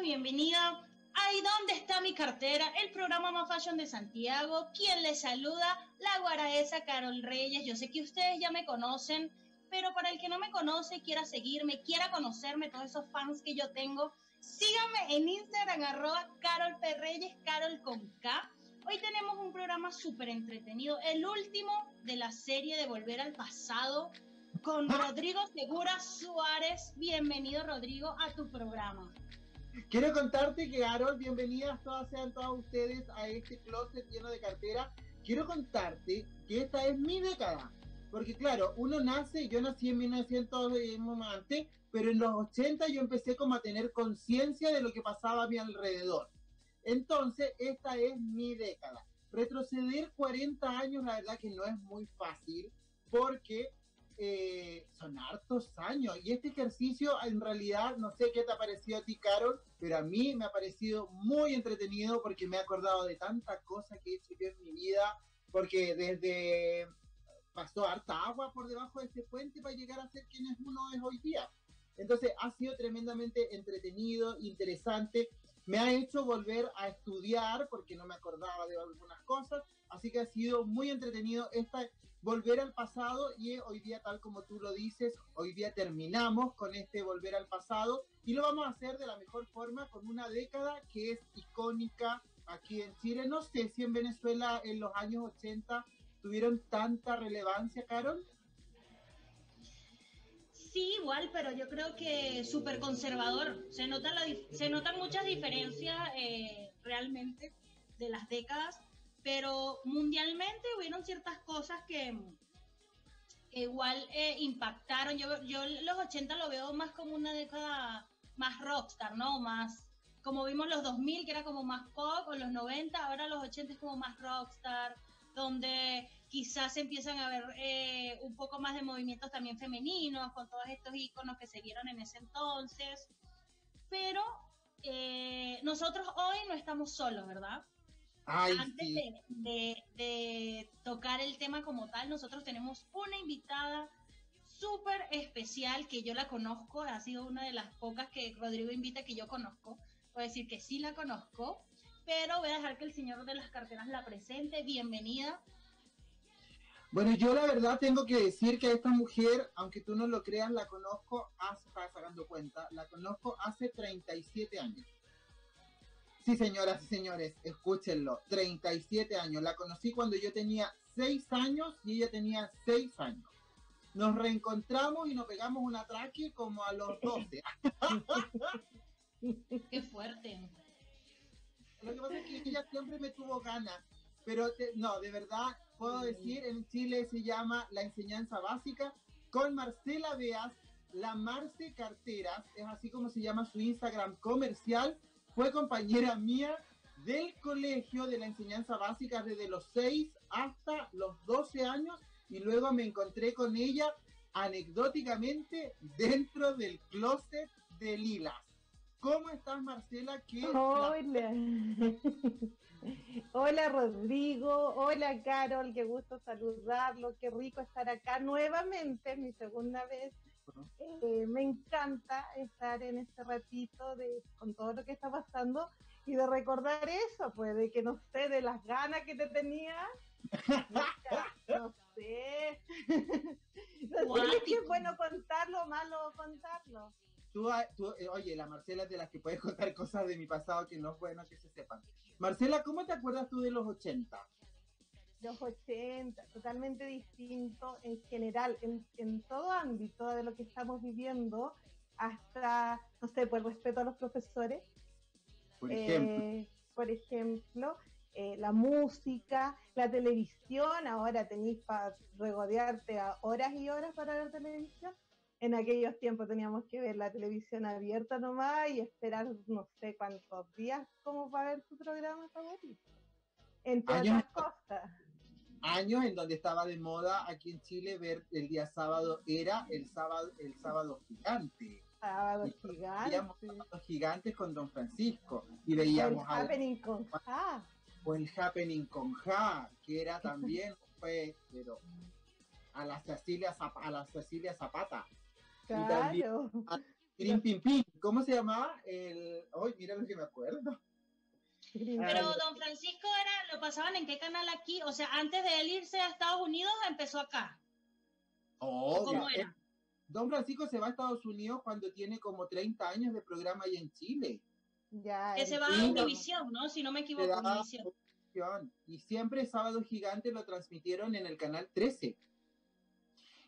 bienvenida. Ay, ¿dónde está mi cartera? El programa más fashion de Santiago. ¿Quién les saluda? La guaraesa Carol Reyes. Yo sé que ustedes ya me conocen, pero para el que no me conoce, quiera seguirme, quiera conocerme, todos esos fans que yo tengo, síganme en Instagram, arroba Carol P. Reyes, Carol con K. Hoy tenemos un programa súper entretenido, el último de la serie de Volver al Pasado, con Rodrigo Segura Suárez. Bienvenido, Rodrigo, a tu programa. Quiero contarte que, Harold, bienvenidas todas sean todas ustedes a este closet lleno de cartera. Quiero contarte que esta es mi década. Porque claro, uno nace, yo nací en 1900 antes, pero en los 80 yo empecé como a tener conciencia de lo que pasaba a mi alrededor. Entonces, esta es mi década. Retroceder 40 años, la verdad que no es muy fácil, porque eh, son hartos años. Y este ejercicio, en realidad, no sé qué te ha parecido a ti, Carol, pero a mí me ha parecido muy entretenido porque me he acordado de tantas cosas que he hecho yo en mi vida, porque desde pasó harta agua por debajo de este puente para llegar a ser quien es uno es hoy día. Entonces ha sido tremendamente entretenido, interesante. Me ha hecho volver a estudiar porque no me acordaba de algunas cosas. Así que ha sido muy entretenido esta, volver al pasado y hoy día, tal como tú lo dices, hoy día terminamos con este volver al pasado y lo vamos a hacer de la mejor forma con una década que es icónica aquí en Chile. No sé si en Venezuela en los años 80 tuvieron tanta relevancia, Carol. Sí, igual, pero yo creo que súper conservador. Se, nota la, se notan muchas diferencias eh, realmente de las décadas, pero mundialmente hubieron ciertas cosas que, igual eh, impactaron. Yo, yo los 80 lo veo más como una década más rockstar, ¿no? Más como vimos los 2000, que era como más pop, o los 90, ahora los 80 es como más rockstar, donde quizás empiezan a ver eh, un poco más de movimientos también femeninos, con todos estos iconos que se vieron en ese entonces. Pero eh, nosotros hoy no estamos solos, ¿verdad? Antes de, tocar el tema como tal, nosotros tenemos una invitada súper especial que yo la conozco, ha sido una de las pocas que Rodrigo invita que yo conozco. Puedo decir que sí la conozco, pero voy a dejar que el señor de las carteras la presente. Bienvenida. Bueno, yo la verdad tengo que decir que a esta mujer, aunque tú no lo creas, la conozco, hace, sacando cuenta, la conozco hace 37 años. Sí, señoras y señores, escúchenlo, 37 años. La conocí cuando yo tenía 6 años y ella tenía 6 años. Nos reencontramos y nos pegamos un atraque como a los 12. Qué fuerte. Lo que pasa es que ella siempre me tuvo ganas, pero no, de verdad, puedo decir, en Chile se llama La Enseñanza Básica, con Marcela Beas, la Marce Carteras, es así como se llama su Instagram comercial, fue compañera mía del colegio de la enseñanza básica desde los 6 hasta los 12 años y luego me encontré con ella anecdóticamente dentro del closet de Lilas. ¿Cómo estás, Marcela? Hola. Hola, Rodrigo. Hola, Carol. Qué gusto saludarlo. Qué rico estar acá nuevamente, mi segunda vez. Eh, me encanta estar en este ratito de, con todo lo que está pasando y de recordar eso, pues, de que no sé, de las ganas que te tenía. no sé. no sé si es bueno contarlo o malo contarlo. Ah, tú, eh, oye, la Marcela es de las que puedes contar cosas de mi pasado que no es bueno que se sepan. Marcela, ¿cómo te acuerdas tú de los 80? Los 80, totalmente distinto en general, en, en todo ámbito de lo que estamos viviendo, hasta, no sé, por respeto a los profesores. Por ejemplo. Eh, por ejemplo, eh, la música, la televisión, ahora tenéis para regodearte a horas y horas para ver televisión en aquellos tiempos teníamos que ver la televisión abierta nomás y esperar no sé cuántos días como para ver su programa favorito. Entre años, otras cosas. Años en donde estaba de moda aquí en Chile ver el día sábado, era el sábado, el sábado gigante. Sábado gigante. Veíamos sábados gigantes con Don Francisco y veíamos el happening con Ja. O el happening con Ja, que era también, fue, pero a la Cecilia, a la Cecilia Zapata. Claro. Pim, pim, pim. ¿Cómo se llamaba? El... Ay, mira lo que me acuerdo. Pero don Francisco era, lo pasaban en qué canal aquí, o sea, antes de él irse a Estados Unidos empezó acá. Oh, ¿Cómo ya. era? Don Francisco se va a Estados Unidos cuando tiene como 30 años de programa ahí en Chile. Ya, Que se va a. Univisión, ¿no? Si no me equivoco, Univisión. Y siempre Sábado Gigante lo transmitieron en el canal 13.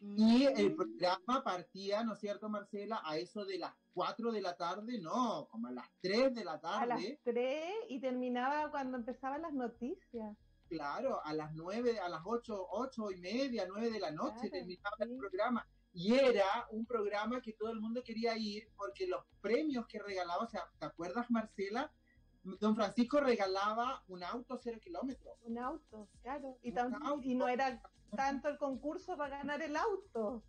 Y el Mm. programa partía, ¿no es cierto, Marcela? A eso de las 4 de la tarde, no, como a las 3 de la a las tarde. 3 y terminaba cuando empezaban las noticias. Claro, a las 9, a las 8, 8 y media, 9 de la noche Claro, terminaba sí. el programa. Y era un programa que todo el mundo quería ir porque los premios que regalaba, o sea, ¿te acuerdas, Marcela? Don Francisco regalaba un auto cero kilómetros. Un auto, claro. Y, Un tan- auto. y no era tanto el concurso para ganar el auto.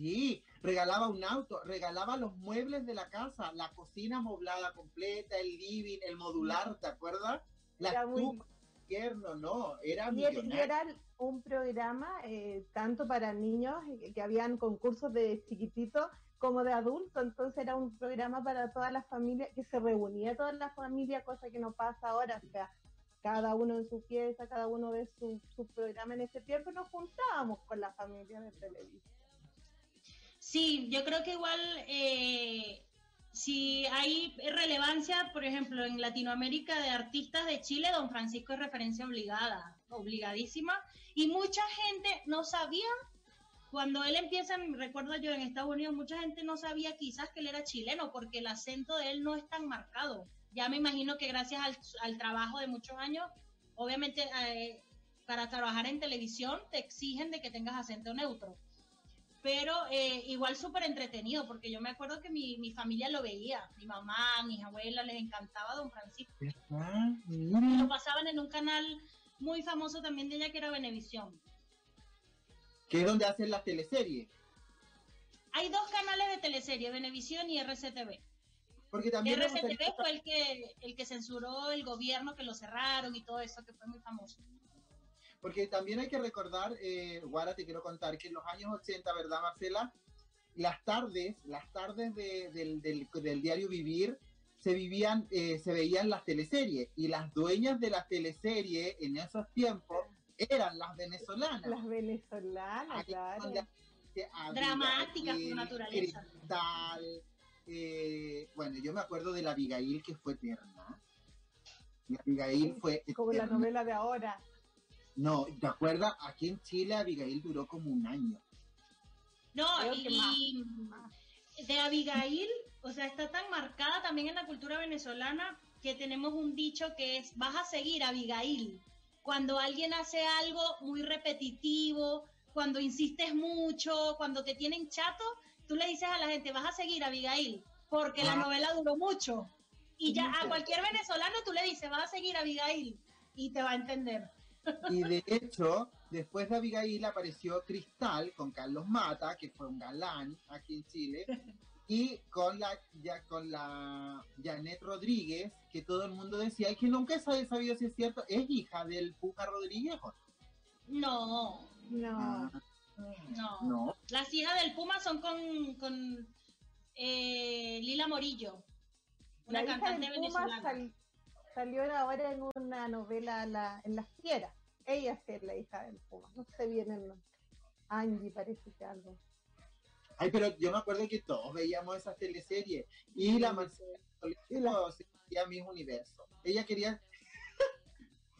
Sí, regalaba un auto, regalaba los muebles de la casa, la cocina amoblada completa, el living, el modular, ¿te acuerdas? La Era muy- invierno, no, era Y, er- millonario. era un programa eh, tanto para niños, eh, que habían concursos de chiquititos, como de adultos. Entonces era un programa para toda la familia, que se reunía toda la familia, cosa que no pasa ahora. O sea, cada uno en su pieza, cada uno ve su, su programa en ese tiempo, nos juntábamos con la familia de televisión. Sí, yo creo que igual eh, si hay relevancia, por ejemplo, en Latinoamérica de artistas de Chile, don Francisco es referencia obligada, obligadísima, y mucha gente no sabía, cuando él empieza, recuerdo yo en Estados Unidos, mucha gente no sabía quizás que él era chileno, porque el acento de él no es tan marcado. Ya me imagino que gracias al, al trabajo de muchos años, obviamente eh, para trabajar en televisión te exigen de que tengas acento neutro pero eh, igual súper entretenido, porque yo me acuerdo que mi, mi familia lo veía, mi mamá, mis abuelas, les encantaba Don Francisco. Lo pasaban en un canal muy famoso también de ella que era Venevisión. Que es donde hacen las teleseries. Hay dos canales de teleserie, Venevisión y RCTV. Porque también RCTV fue el que, el que censuró el gobierno, que lo cerraron y todo eso, que fue muy famoso. Porque también hay que recordar, eh, Guara, te quiero contar que en los años 80, ¿verdad, Marcela? Las tardes, las tardes de- del, del- del diario Vivir, se vivían, eh, se veían las teleseries. Y las dueñas de las teleseries en esos tiempos eran las venezolanas. Las venezolanas, claro. Dramáticas por naturaleza. Cristal, eh, bueno, yo me acuerdo de la Abigail que fue eterna. La Abigail fue Como la eterna. novela de ahora. No, ¿te acuerdas? Aquí en Chile Abigail duró como un año. No, Creo y, de Abigail, o sea, está tan marcada también en la cultura venezolana que tenemos un dicho que es, vas a seguir a Abigail. Cuando alguien hace algo muy repetitivo, cuando insistes mucho, cuando te tienen chato, tú le dices a la gente, vas a seguir a Abigail, porque la Ah. novela duró mucho. Y ya a cualquier venezolano tú le dices, vas a seguir a Abigail, y te va a entender. Y de hecho, después de Abigail apareció Cristal con Carlos Mata, que fue un galán aquí en Chile, y con la, ya, con la Janet Rodríguez, que todo el mundo decía, y que nunca se había sabido si es cierto, es hija del Puja Rodríguez. ¿o No, No. no. No, Las hijas del Puma son con, con eh, Lila Morillo, una La hija cantante del Puma venezolana. sal- salió ahora en una novela la- en Las Fieras. Ella es la hija del Puma. No sé bien el nombre. Angie parece que algo. Ay, pero yo me acuerdo que todos veíamos esas teleseries. Y la Marcela Y la- Toledo se sentía Miss Universo. Ella quería.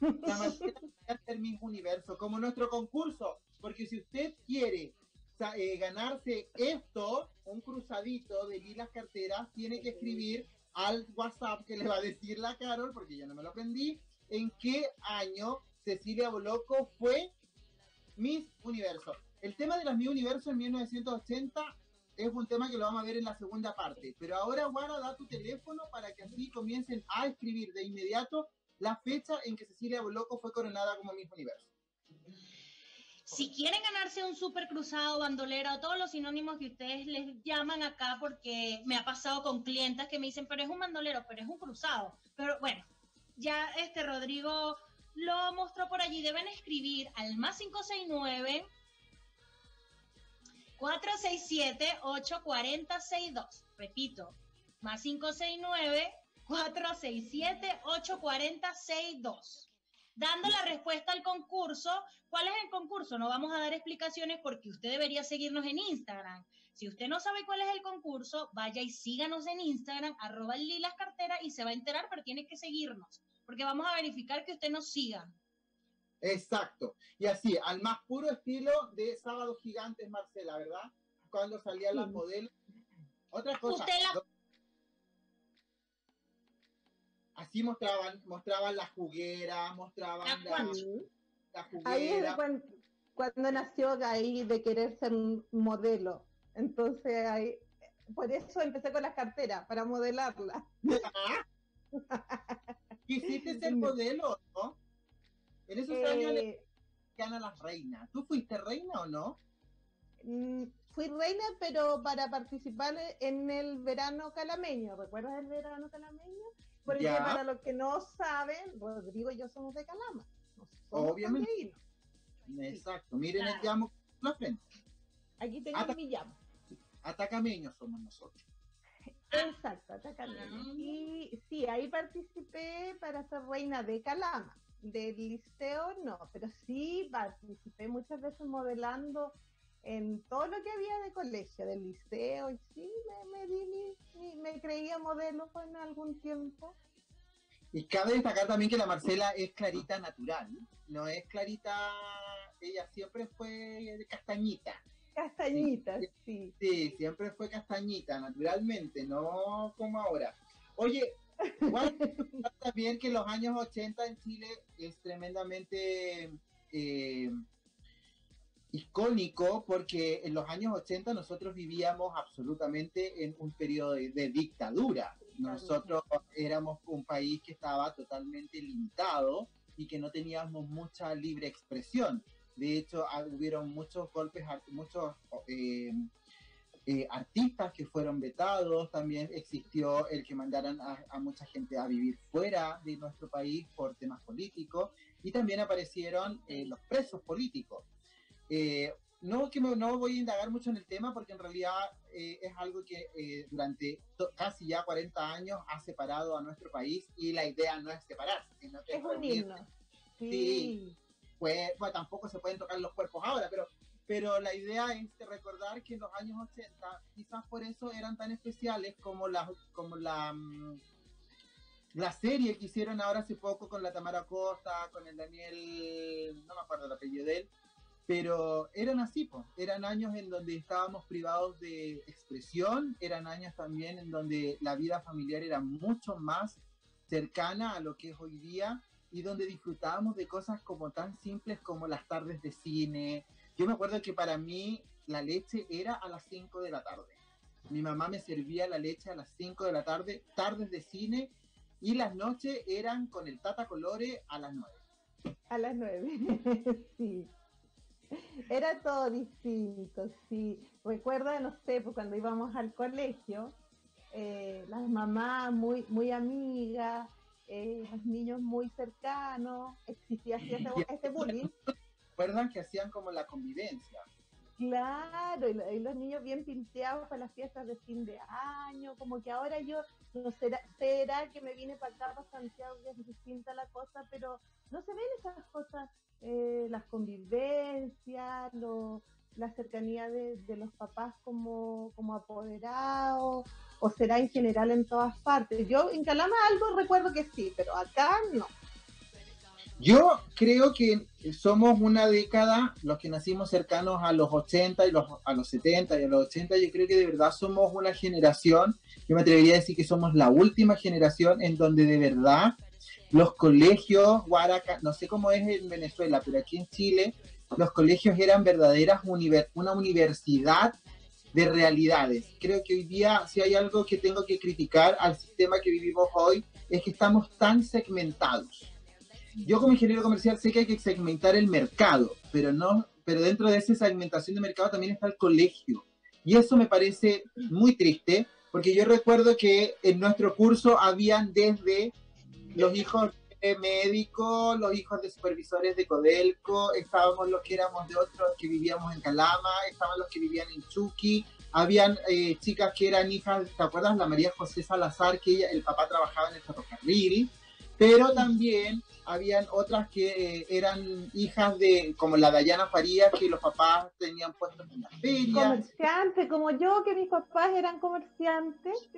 La Marcela quería ser Miss Universo, como nuestro concurso. Porque si usted quiere eh, ganarse esto, un cruzadito de lilas carteras, tiene que escribir al WhatsApp que le va a decir la Carol, porque yo no me lo aprendí, en qué año Cecilia Boloco fue Miss Universo. El tema de las Miss Universo en 1980 es un tema que lo vamos a ver en la segunda parte. Pero ahora, Guara, da tu teléfono para que así comiencen a escribir de inmediato la fecha en que Cecilia Boloco fue coronada como Miss Universo. Si quieren ganarse un super cruzado, bandolera o todos los sinónimos que ustedes les llaman acá, porque me ha pasado con clientas que me dicen, pero es un bandolero, pero es un cruzado. Pero bueno, ya este Rodrigo lo mostró por allí. Deben escribir al más 569 467-840-62. Repito, más 569-467-840-62. Dando la respuesta al concurso. ¿Cuál es el concurso? No vamos a dar explicaciones porque usted debería seguirnos en Instagram. Si usted no sabe cuál es el concurso, vaya y síganos en Instagram, arroba lilas cartera y se va a enterar, pero tiene que seguirnos, porque vamos a verificar que usted nos siga. Exacto. Y así, al más puro estilo de Sábado Gigantes, Marcela, ¿verdad? Cuando salían las modelos. Otra cosa. Así mostraban, mostraban la juguera, mostraban la, la, juguera. Ahí es cuando, cuando nació ahí de querer ser un modelo. Entonces, ahí, por eso empecé con las carteras, para modelarla. Quisiste ser modelo, ¿no? En esos años le gana la reina. ¿Tú fuiste reina o no? Mm, fui reina, pero para participar en el verano calameño. ¿Recuerdas el verano calameño? Porque para los que no saben, Rodrigo y yo somos de Calama. Obviamente. Exacto. Miren el llamo la frente. Aquí tengo mi llamo. Atacameños somos nosotros. Exacto, atacameños. Y sí, ahí participé para ser reina de Calama. Del liceo no, pero sí participé muchas veces modelando en todo lo que había de colegio, del liceo, y sí, me, me, me creía modelo en algún tiempo. Y cabe destacar también que la Marcela es clarita natural, no es clarita, ella siempre fue castañita. Castañita, sí. Sí, siempre fue castañita, naturalmente, no como ahora. Oye, igual también que los años 80 en Chile es tremendamente eh, icónico porque en los años 80 nosotros vivíamos absolutamente en un periodo de, dictadura. Nosotros éramos un país que estaba totalmente limitado y que no teníamos mucha libre expresión. De hecho, ah, hubieron muchos golpes, muchos eh, eh, artistas que fueron vetados, también existió el que mandaran a, mucha gente a vivir fuera de nuestro país por temas políticos y también aparecieron eh, los presos políticos. No que no voy a indagar mucho en el tema porque en realidad es algo que durante casi ya 40 años ha separado a nuestro país y la idea no es separarse, sino que es, unirnos. sí. Pues, tampoco se pueden tocar los cuerpos ahora, pero, pero la idea es recordar que en los años 80 quizás por eso eran tan especiales como la, como la, mm, la serie que hicieron ahora hace poco con la Tamara Costa, con el Daniel, no me acuerdo el apellido de él, pero eran así, pues, eran años en donde estábamos privados de expresión, eran años también en donde la vida familiar era mucho más cercana a lo que es hoy día y donde disfrutábamos de cosas como tan simples como las tardes de cine. Yo me acuerdo que para mí la leche era a las 5 de la tarde. Mi mamá me servía la leche a las 5 de la tarde, tardes de cine, y las noches eran con el Tata Colore a las 9. A las 9, sí. Era todo distinto, sí. Recuerda, no sé, pues cuando íbamos al colegio, eh, las mamás muy, muy amigas, eh, los niños muy cercanos, existía este bullying. ¿Recuerdan que hacían como la convivencia? Claro, y, los niños bien pinteados para las fiestas de fin de año, como que ahora yo, no será, será que me vine para acá, para Santiago, que es distinta la cosa, pero no se ven esas cosas, eh, las convivencias, la cercanía de, de, los papás como, como apoderados, o será en general en todas partes. Yo en Calama algo recuerdo que sí, pero acá no. Yo creo que somos una década, los que nacimos cercanos a los 80 y los, a los 70 y a los 80, yo creo que de verdad somos una generación, yo me atrevería a decir que somos la última generación en donde de verdad los colegios, Guaraca, no sé cómo es en Venezuela, pero aquí en Chile, los colegios eran verdaderas una universidad de realidades. Creo que hoy día, si hay algo que tengo que criticar al sistema que vivimos hoy, es que estamos tan segmentados. Yo como ingeniero comercial sé que hay que segmentar el mercado, pero no, pero dentro de esa segmentación de mercado también está el colegio. Y eso me parece muy triste, porque yo recuerdo que en nuestro curso habían desde los hijos de médicos, los hijos de supervisores de Codelco, estábamos los que éramos de otros que vivíamos en Calama, estaban los que vivían en Chucky, habían eh, chicas que eran hijas, ¿te acuerdas? La María José Salazar, que ella, el papá trabajaba en el ferrocarril, pero también habían otras que eh, eran hijas de, como la Dayana Farías, que los papás tenían puestos en la feria. Comerciantes, como yo, que mis papás eran comerciantes.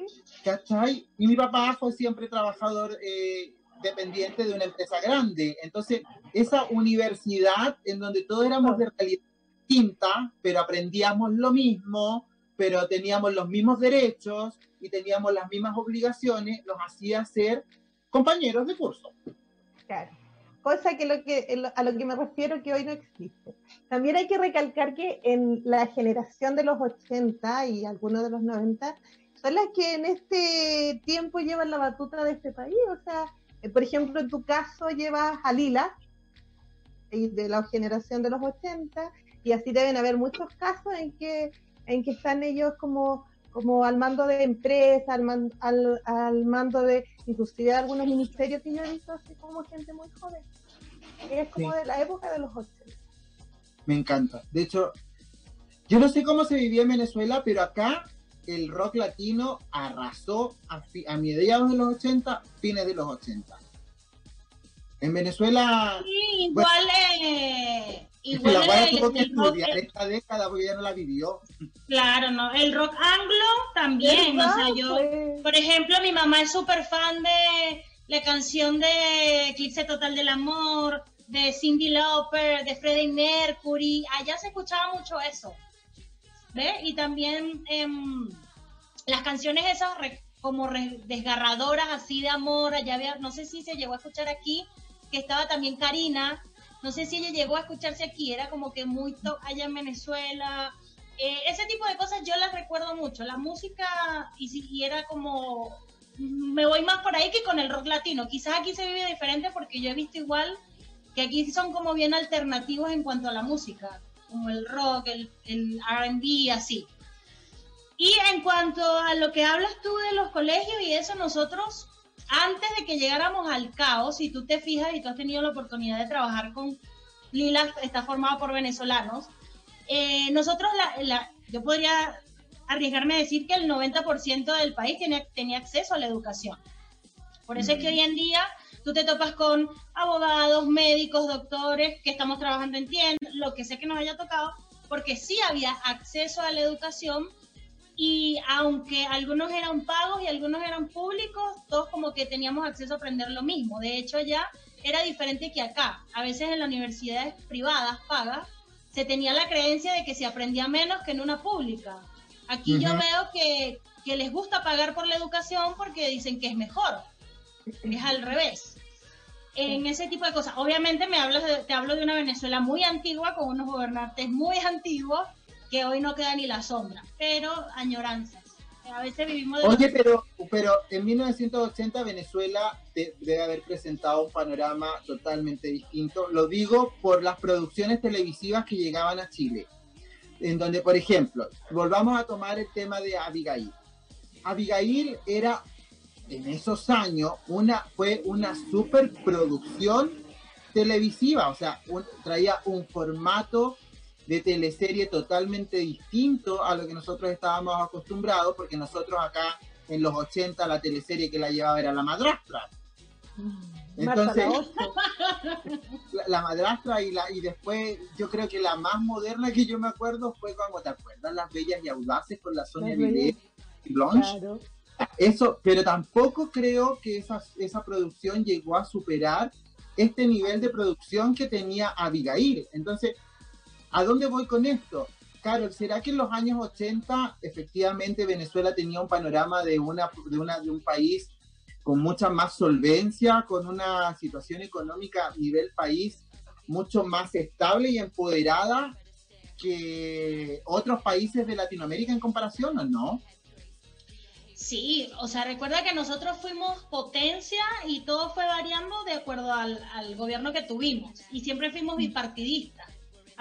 ¿Cachai? Y mi papá fue siempre trabajador eh, dependiente de una empresa grande. Entonces, esa universidad en donde todos éramos de realidad distinta, pero aprendíamos lo mismo, pero teníamos los mismos derechos y teníamos las mismas obligaciones, nos hacía ser compañeros de curso. Claro. Cosa que, lo que a lo que me refiero que hoy no existe. También hay que recalcar que en la generación de los 80 y algunos de los 90 son las que en este tiempo llevan la batuta de este país. O sea, eh, por ejemplo, en tu caso llevas a Lila, de la generación de los 80, y así deben haber muchos casos en que, en que están ellos como como al mando de empresa, al, al, mando de inclusive algunos ministerios que yo he visto así como gente muy joven. Es como de la época de los 80. Me encanta. De hecho, yo no sé cómo se vivía en Venezuela, pero acá el rock latino arrasó a, a mediados de los 80, fines de los 80. En Venezuela... Sí, igual eh, Igual la tuvo que estudiar esta década porque ya no la vivió. Claro, no. El rock anglo también. O sea, yo, por ejemplo, mi mamá es súper fan de la canción de Eclipse Total del Amor, de Cindy Lauper, de Freddie Mercury. Allá se escuchaba mucho eso. ¿Ves? Y también em, las canciones esas como desgarradoras así de amor. Allá había, no sé si se llegó a escuchar aquí, que estaba también Karina no sé si ella llegó a escucharse aquí, era como que muy top allá en Venezuela. Eh, ese tipo de cosas yo las recuerdo mucho. La música, y, si, era como. Me voy más por ahí que con el rock latino. Quizás aquí se vive diferente porque yo he visto igual que aquí son como bien alternativos en cuanto a la música, como el rock, el, el RB, así. Y en cuanto a lo que hablas tú de los colegios y eso, nosotros antes de que llegáramos al caos, si tú te fijas y tú has tenido la oportunidad de trabajar con Lila, está formado por venezolanos, eh, nosotros, la, yo podría arriesgarme a decir que el 90% del país tenía, tenía acceso a la educación. Por eso es que hoy en día tú te topas con abogados, médicos, doctores que estamos trabajando en tiendas, lo que sé que nos haya tocado, porque sí había acceso a la educación y aunque algunos eran pagos y algunos eran públicos, todos como que teníamos acceso a aprender lo mismo. De hecho, ya era diferente que acá. A veces en las universidades privadas pagas se tenía la creencia de que se aprendía menos que en una pública. Aquí yo veo que, que les gusta pagar por la educación porque dicen que es mejor. Es al revés. En ese tipo de cosas. Obviamente me hablas te hablo de una Venezuela muy antigua, con unos gobernantes muy antiguos, que hoy no queda ni la sombra, pero añoranzas. A veces vivimos de Oye, pero, pero en 1980 Venezuela debe haber presentado un panorama totalmente distinto. Lo digo por las producciones televisivas que llegaban a Chile. En donde, por ejemplo, volvamos a tomar el tema de Abigail. Abigail era, en esos años, una, fue una superproducción televisiva. O sea, traía un formato de teleserie totalmente distinto a lo que nosotros estábamos acostumbrados, porque nosotros acá en los 80 la teleserie que la llevaba era La Madrastra. Mm. Entonces, la, madrastra y la y después yo creo que la más moderna que yo me acuerdo fue cuando te acuerdas Las Bellas y Audaces con la Sonia Villet y Blanche. Eso, pero tampoco creo que esa, esa producción llegó a superar este nivel de producción que tenía Abigail. Entonces, ¿A dónde voy con esto? Carol, ¿será que en los años 80 efectivamente Venezuela tenía un panorama de, una, de, una, de un país con mucha más solvencia, con una situación económica a nivel país mucho más estable y empoderada que otros países de Latinoamérica en comparación o no? Sí, o sea, recuerda que nosotros fuimos potencia y todo fue variando de acuerdo al, al gobierno que tuvimos y siempre fuimos bipartidistas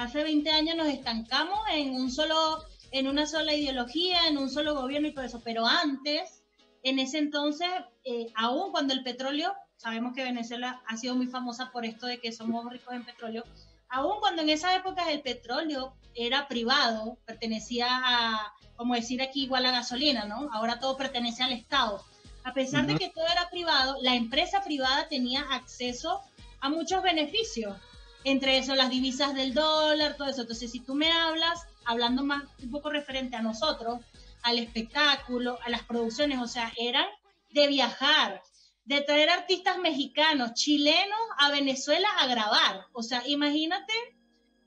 hace 20 años nos estancamos en un solo, en una sola ideología, en un solo gobierno y todo eso, pero antes, en ese entonces, eh, aún cuando el petróleo sabemos que Venezuela ha sido muy famosa por esto de que somos ricos en petróleo, aún cuando en esa época el petróleo era privado, pertenecía a, como decir aquí, igual a gasolina, ¿no? Ahora todo pertenece al Estado. A pesar de que todo era privado, la empresa privada tenía acceso a muchos beneficios, entre eso las divisas del dólar, todo eso. Entonces, si tú me hablas, hablando más un poco referente a nosotros, al espectáculo, a las producciones, o sea, eran de viajar, de traer artistas mexicanos, chilenos a Venezuela a grabar. O sea, imagínate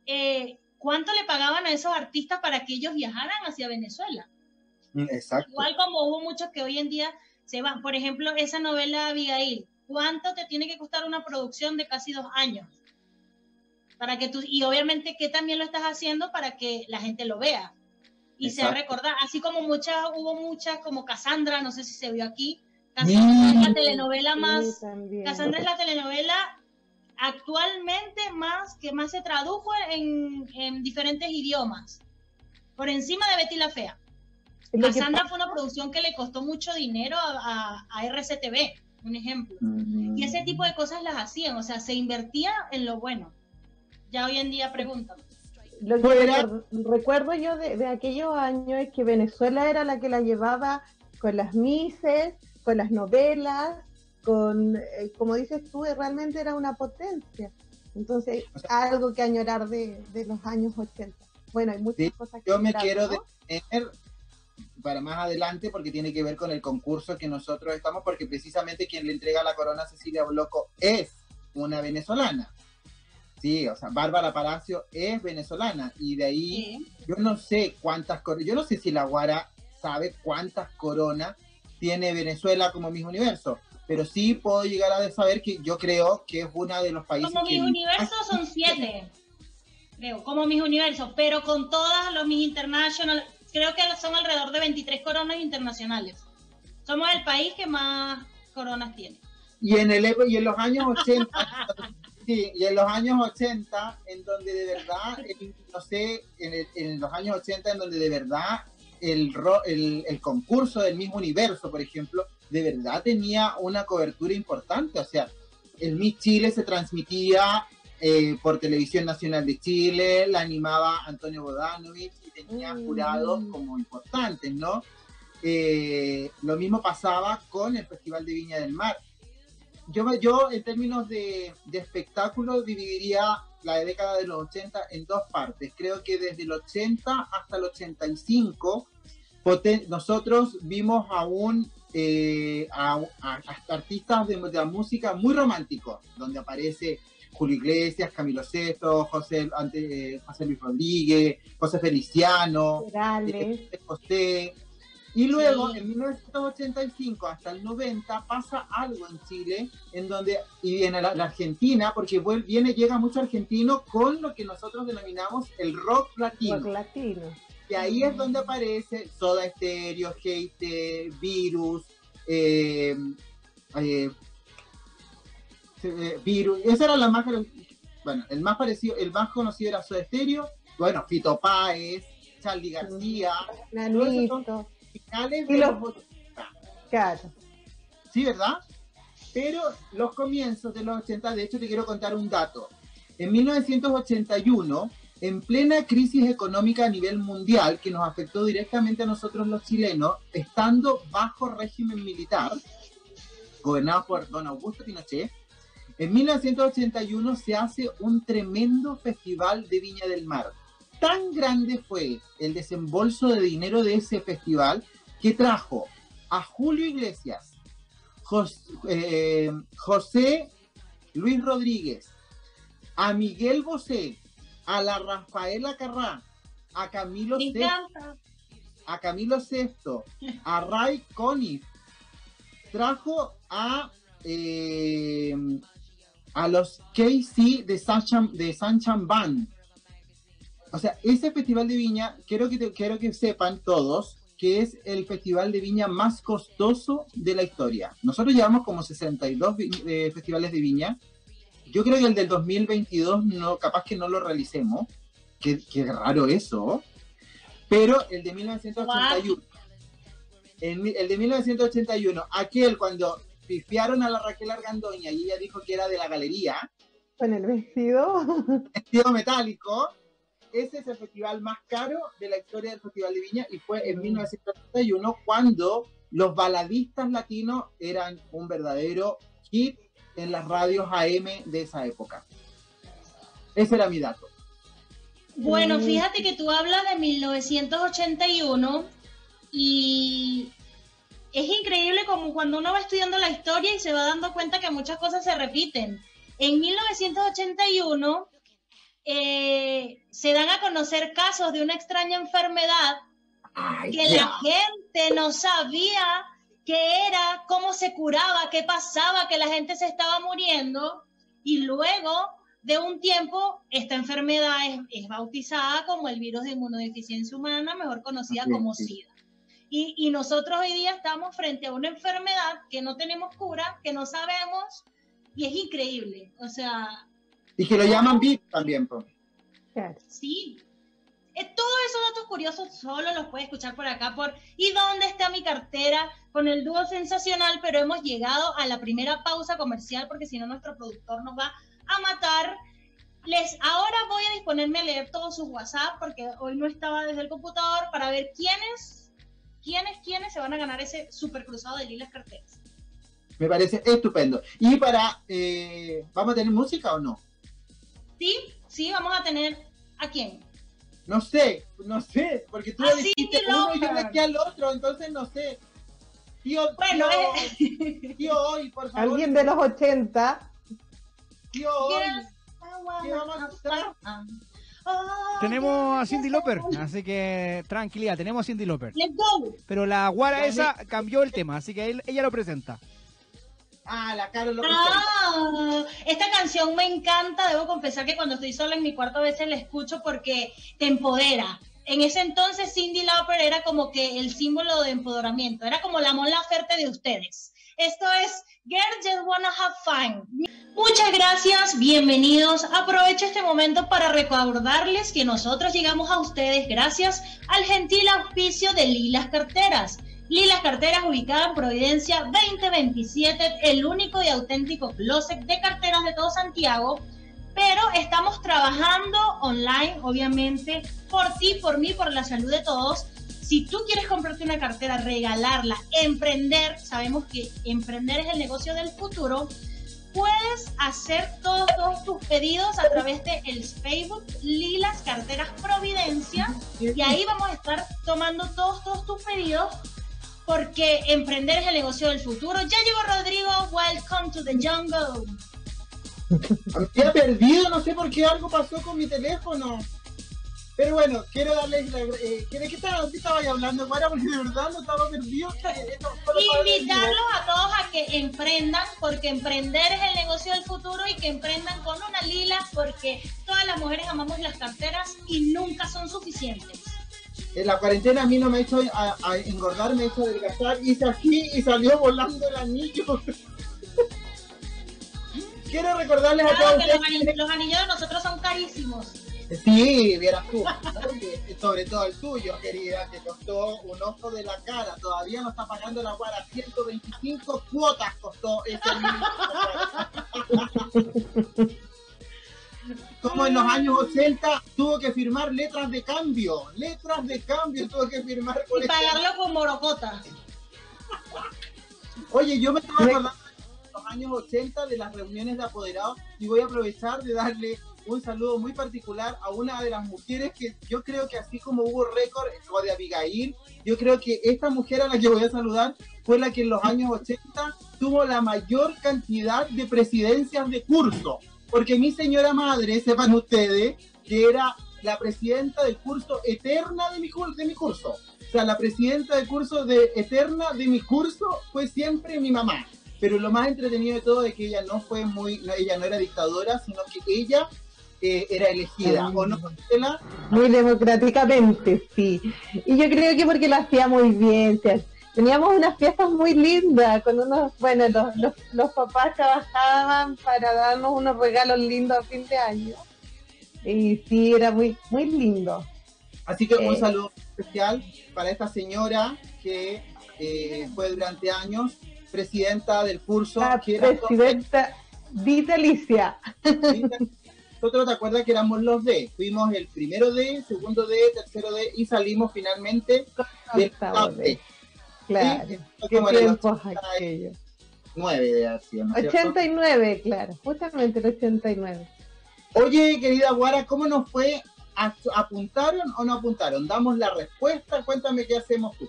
eh, cuánto le pagaban a esos artistas para que ellos viajaran hacia Venezuela. Mm, exacto. Igual como hubo muchos que hoy en día se van. Por ejemplo, esa novela Abigail, ¿cuánto te tiene que costar una producción de casi dos años? Para que tú, y obviamente que también lo estás haciendo para que la gente lo vea y se recordar, así como muchas, hubo muchas, como Cassandra, no sé si se vio aquí, Cassandra es la telenovela más, Cassandra es la telenovela actualmente más que más se tradujo en, en diferentes idiomas, por encima de Betty la Fea. Cassandra fue una producción que le costó mucho dinero a, a, RCTV, un ejemplo. Y ese tipo de cosas las hacían, o sea, se invertía en lo bueno. Ya hoy en día preguntan. Lo que recuerdo, yo de, aquellos años es que Venezuela era la que la llevaba con las mises, con las novelas, con, eh, como dices tú, realmente era una potencia. Entonces, algo que añorar de, los años 80. Bueno, hay muchas cosas que... Yo me quiero detener para más adelante porque tiene que ver con el concurso que nosotros estamos, porque precisamente quien le entrega la corona a Cecilia Bloco es una venezolana. Sí, o sea, Bárbara Palacio es venezolana y de ahí yo no sé cuántas coronas, yo no sé si la Guara sabe cuántas coronas tiene Venezuela como Miss Universo, pero sí puedo llegar a saber que yo creo que es una de los países. Como Miss Universo son siete, creo, como Miss Universo, pero con todas los Miss International, creo que son alrededor de 23 coronas internacionales. Somos el país que más coronas tiene. Y en, el, y en los años 80 Sí, y en los años 80, en donde de verdad, no sé, en, los años 80, en donde de verdad el, el, el, concurso del mismo universo, por ejemplo, de verdad tenía una cobertura importante. O sea, el Miss Chile se transmitía eh, por Televisión Nacional de Chile, la animaba Antonio Bodanovich y tenía mm. jurados como importantes, ¿no? Eh, lo mismo pasaba con el Festival de Viña del Mar yo, yo en términos de, de espectáculo dividiría la década de los 80 en dos partes. Creo que desde el 80 hasta el 85 nosotros vimos aún eh, a, artistas de, la música muy románticos, donde aparece Julio Iglesias, Camilo Sesto, José, ante, José Luis Rodríguez, José Feliciano, eh, José, y luego, en 1985 hasta el 90, pasa algo en Chile, en donde, y en la, Argentina, porque viene, llega mucho argentino con lo que nosotros denominamos el rock latino. Rock latino. Y ahí es donde aparece Soda Stereo, Hate, Virus, eh, eh, eh, Virus. Esa era la más, bueno, el más parecido, el más conocido era Soda Stereo, bueno, Fito Páez, Charlie García, finales de los, 80. Sí, ¿verdad? Pero los comienzos de los 80, de hecho te quiero contar un dato. En 1981, en plena crisis económica a nivel mundial que nos afectó directamente a nosotros los chilenos, estando bajo régimen militar, gobernado por don Augusto Pinochet, en 1981 se hace un tremendo festival de Viña del Mar. Tan grande fue el desembolso de dinero de ese festival que trajo a Julio Iglesias, eh, José, Luis Rodríguez, a Miguel Bosé, a la Rafaela Carrá, a Camilo Sesto, a Camilo Sexto, a Ray Conniff, trajo a eh, a los KC de Sanchan, de Sanchan Band. O sea, ese festival de Viña, quiero que, quiero que sepan todos que es el festival de viña más costoso de la historia. Nosotros llevamos como 62 eh, festivales de viña. Yo creo que el del 2022 no, capaz que no lo realicemos. Qué, qué raro eso. Pero el de 1981, el, el de 1981, aquel cuando pifiaron a la Raquel Argandoña y ella dijo que era de la galería. Con el vestido. Vestido metálico. Ese es el festival más caro de la historia del Festival de Viña y fue en 1931 cuando los baladistas latinos eran un verdadero hit en las radios AM de esa época. Ese era mi dato. Bueno, Mm. fíjate que tú hablas de 1981 y es increíble como cuando uno va estudiando la historia y se va dando cuenta que muchas cosas se repiten. En 1981 eh, se dan a conocer casos de una extraña enfermedad Ay, que la gente no sabía qué era, cómo se curaba, qué pasaba, que la gente se estaba muriendo y luego de un tiempo esta enfermedad es, es bautizada como el virus de inmunodeficiencia humana, mejor conocida como sí. SIDA. Y, y nosotros hoy día estamos frente a una enfermedad que no tenemos cura, que no sabemos y es increíble. O sea, Y que lo llaman VIP también, pues. Sí. Eh, todos esos datos curiosos solo los puedes escuchar por acá por ¿Y dónde está mi cartera? con el dúo sensacional, pero hemos llegado a la primera pausa comercial porque si no nuestro productor nos va a matar. Les ahora voy a disponerme a leer todos sus WhatsApp porque hoy no estaba desde el computador para ver quiénes quiénes quiénes se van a ganar ese super cruzado de lilas carteras. Me parece estupendo. Y para, eh, ¿vamos a tener música o no? Sí, sí, vamos a tener ¿a quién? No sé, no sé, porque tú Ah, elegiste sí, uno y yo elegí al otro, entonces no sé. Tío, Bueno, tío, eh, tío hoy, por favor. Alguien de los 80. Tío hoy. ¿Qué vamos a escuchar? Oh, Tenemos a Cindy wanna- así que tranquilidad, tenemos a Cindy. Let's go. Pero la guara esa cambió el tema, así que él- ella lo presenta. Ah, la Carol presenta. Ah, esta canción me encanta. Debo confesar que cuando estoy sola en mi cuarto a veces la escucho porque te empodera. En ese entonces Cindy Lauper era como que el símbolo de empoderamiento, era como la Mon Laferte de ustedes. Esto es Girl Just Wanna Have Fun. Muchas gracias, bienvenidos. Aprovecho este momento para recordarles que nosotros llegamos a ustedes gracias al gentil auspicio de Lilas Carteras. Lilas Carteras ubicada en Providencia 2027, el único y auténtico closet de carteras de todo Santiago. Pero estamos trabajando online, obviamente, por ti, por mí, por la salud de todos. Si tú quieres comprarte una cartera, regalarla, emprender, sabemos que emprender es el negocio del futuro, puedes hacer todos, tus pedidos a través de el Facebook Lilas Carteras Providencia y ahí vamos a estar tomando todos, todos tus pedidos porque emprender es el negocio del futuro. Ya llegó Rodrigo, welcome to the jungle. Había perdido, no sé por qué algo pasó con mi teléfono. Pero bueno, quiero darles la... Eh, ¿De qué estaba, hablando, Guara? Porque de verdad no estaba perdido. Invitarlos a todos a que emprendan, porque emprender es el negocio del futuro y que emprendan con una lila, porque todas las mujeres amamos las carteras y nunca son suficientes. En la cuarentena a mí no me ha hecho a, a engordar, me ha hecho adelgazar. Hice así y salió volando el anillo. Quiero recordarles a todos que los, ustedes. los anillos de nosotros son carísimos. Sí, vieras tú. Sobre todo el tuyo, querida, que costó un ojo de la cara. Todavía no está pagando la guara. 125 cuotas costó ese anillo. Como en los años 80 tuvo que firmar letras de cambio. Letras de cambio tuvo que firmar por Y ese pagarlo con morocota. Oye, yo me estaba acordando de los años 80 de las reuniones de apoderados y voy a aprovechar de darle un saludo muy particular a una de las mujeres que yo creo que así como hubo récord o de Abigail, yo creo que esta mujer a la que voy a saludar fue la que en los años 80 tuvo la mayor cantidad de presidencias de curso. Porque mi señora madre, sepan ustedes, que era la presidenta del curso eterna de mi, de mi curso. O sea, la presidenta del curso de eterna de mi curso fue siempre mi mamá. Pero lo más entretenido de todo es que ella no fue muy, no, ella no era dictadora, sino que ella eh, era elegida. ¿O no? Muy democráticamente, sí. Y yo creo que porque lo hacía muy bien. o sea, teníamos unas fiestas muy lindas, con unos, bueno, los, los, los papás trabajaban para darnos unos regalos lindos a fin de año. Y sí, era muy, muy lindo. Así que un Eh. saludo especial para esta señora que eh, fue durante años presidenta del curso. La que era- presidenta Dita Alicia. Nosotros te acuerdas que éramos los D. Fuimos el primero D, segundo D, tercero D y salimos finalmente del D. Claro. Sí, Qué tiempos aquellos. 9 de ¿no es cierto? 89, claro. Justamente el 89. Oye, querida Guara, ¿cómo nos fue? ¿A- ¿Apuntaron o no apuntaron? Damos la respuesta. Cuéntame qué hacemos tú.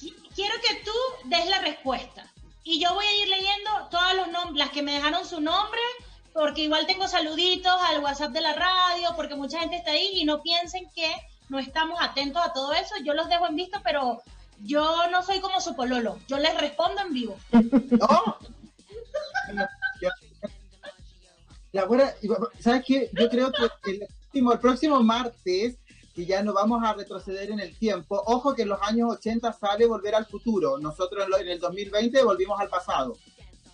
Qui- Quiero que tú des la respuesta. Y yo voy a ir leyendo todas los nombres, las que me dejaron su nombre, porque igual tengo saluditos al WhatsApp de la radio, porque mucha gente está ahí y no piensen que no estamos atentos a todo eso. Yo los dejo en visto, pero yo no soy como su pololo. Yo les respondo en vivo. ¡No! La Guara, ¿sabes qué? Yo creo que el próximo, el próximo martes, que ya no vamos a retroceder en el tiempo, ojo que en los años 80 sale Volver al Futuro. Nosotros en el 2020 volvimos al pasado.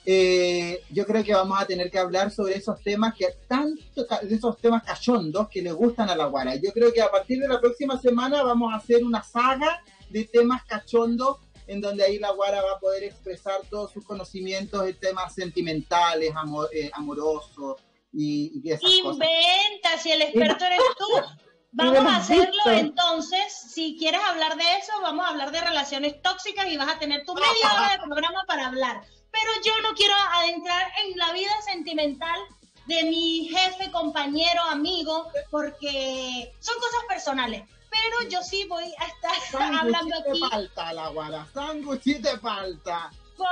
Eh, yo creo que vamos a tener que hablar sobre esos temas que tanto, esos temas cachondos que le gustan a la Guara. Yo creo que a partir de la próxima semana vamos a hacer una saga de temas cachondos en donde ahí la Guara va a poder expresar todos sus conocimientos de temas sentimentales, amor, eh, amorosos y, y esas cosas. Inventa, si el experto eres tú. Vamos a hacerlo visto. entonces. Si quieres hablar de eso, vamos a hablar de relaciones tóxicas y vas a tener tu media hora de programa para hablar. Pero yo no quiero adentrar en la vida sentimental de mi jefe, compañero, amigo, porque son cosas personales. Pero yo sí voy a estar hablando aquí falta, la Guara. Sándwich te falta. con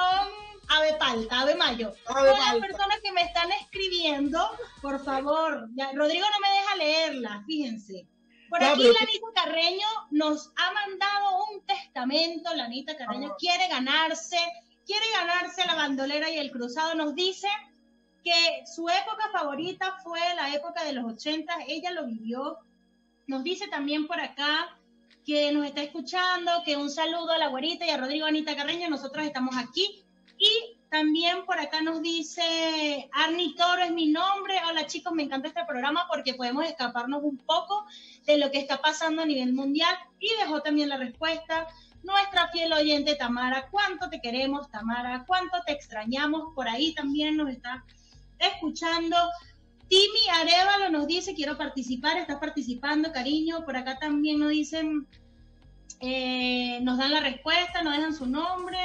Ave Palta, Ave Mayo. Ave Con las Palta. personas que me están escribiendo, por favor. Ya, Rodrigo no me deja leerla, fíjense. Por aquí Lanita Carreño nos ha mandado un testamento. Lanita Carreño Ah. quiere ganarse, quiere ganarse la bandolera y el cruzado. Nos dice que su época favorita fue la época de los 80, ella lo vivió. Nos dice también por acá que nos está escuchando, que un saludo a la güerita y a Rodrigo Anita Carreño, nosotros estamos aquí. Y también por acá nos dice Arni Toro es mi nombre. Hola chicos, me encanta este programa porque podemos escaparnos un poco de lo que está pasando a nivel mundial. Y dejó también la respuesta nuestra fiel oyente Tamara. ¿Cuánto te queremos, Tamara? ¿Cuánto te extrañamos? Por ahí también nos está escuchando. Timi Arevalo nos dice, quiero participar, estás participando, cariño. Por acá también nos dicen, eh, nos dan la respuesta, nos dejan su nombre.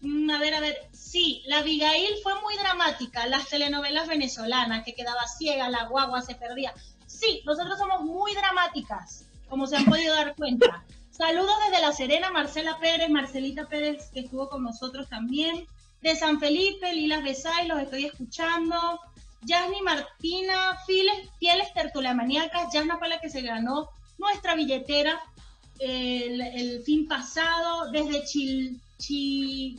Mm, a ver, a ver, sí, la Abigail fue muy dramática, las telenovelas venezolanas, que quedaba ciega, la guagua se perdía. Sí, nosotros somos muy dramáticas, como se han podido dar cuenta. Saludos desde La Serena, Marcela Pérez, Marcelita Pérez, que estuvo con nosotros también. De San Felipe, Lilas Besay, los estoy escuchando. Yasni Martina, fieles, fieles tertuliamaníacas. Yasna fue la que se ganó nuestra billetera el, el fin pasado desde Chil, Chi-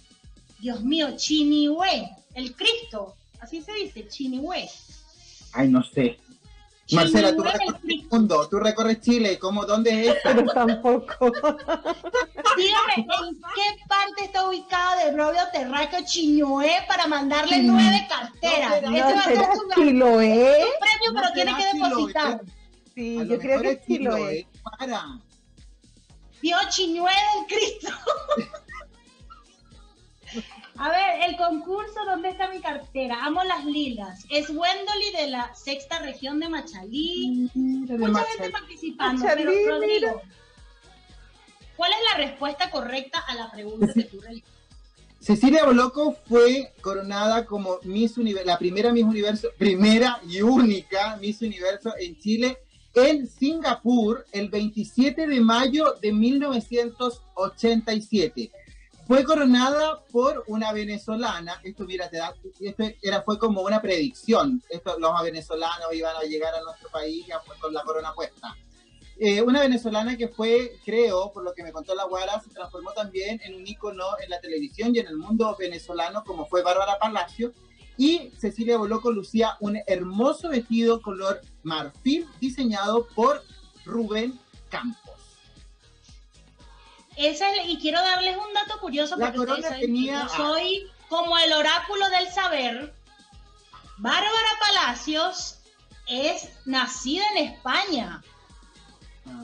Dios mío, Chinihue, el Cristo, así se dice, Chinihue. Ay, no sé. Marcela, tú recorres el mundo, tú recorres Chile, ¿cómo, ¿dónde es? Pero tampoco. Dígame, ¿en qué parte está ubicada de Robio Terráqueo Chiñué para mandarle nueve carteras? No, Ese No va a ser su Chiloé. premio, No pero tiene que Chiloé. depositar. Sí, A yo creo que es Chiloé. Para. Vio Chiñué del Cristo. A ver, el concurso, ¿dónde está mi cartera? Amo las lilas. Es Wendoli de la sexta región de Machalí. De Mucha Machalí. gente participando, Machalí, pero Rodrigo, ¿cuál es la respuesta correcta a la pregunta que tú realizas? Cecilia Boloco fue coronada como Miss Universo, la primera Miss Universo, primera y única Miss Universo en Chile, en Singapur, el 27 de mayo de 1987. Fue coronada por una venezolana. Esto, mira, te da, esto era, fue como una predicción. Esto, los venezolanos iban a llegar a nuestro país ya con la corona puesta. Eh, una venezolana que fue, creo, por lo que me contó la Guara, se transformó también en un ícono en la televisión y en el mundo venezolano, como fue Bárbara Palacio. Y Cecilia Boloco lucía un hermoso vestido color marfil diseñado por Rubén Campos. Esa es- y quiero darles un dato curioso La porque corona saben tenía- yo soy como el oráculo del saber. Bárbara Palacios es nacida en España,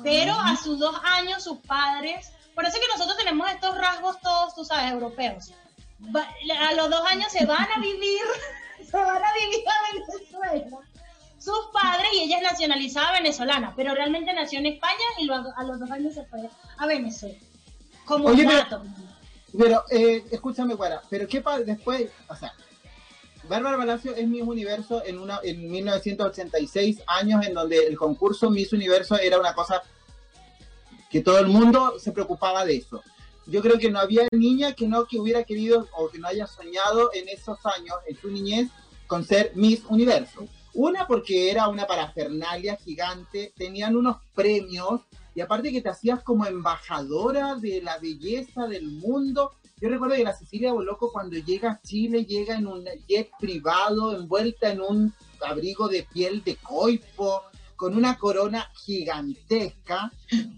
pero a sus dos años sus padres por eso es que nosotros tenemos estos rasgos todos, tú sabes, europeos. A los dos años se van a vivir, se van a vivir a Venezuela. Sus padres y ella es nacionalizada venezolana, pero realmente nació en España y luego a los dos años se fue a Venezuela. Como Oye, un pero- dato. Pero, eh, escúchame, Guara, pero qué pasa después, o sea, Bárbara Palacio es Miss Universo en, una, en 1986, años en donde el concurso Miss Universo era una cosa que todo el mundo se preocupaba de eso. Yo creo que no había niña que no que hubiera querido o que no haya soñado en esos años, en su niñez, con ser Miss Universo. Una porque era una parafernalia gigante, tenían unos premios y aparte que te hacías como embajadora de la belleza del mundo. Yo recuerdo que la Cecilia Boloco cuando llega a Chile llega en un jet privado envuelta en un abrigo de piel de coipo con una corona gigantesca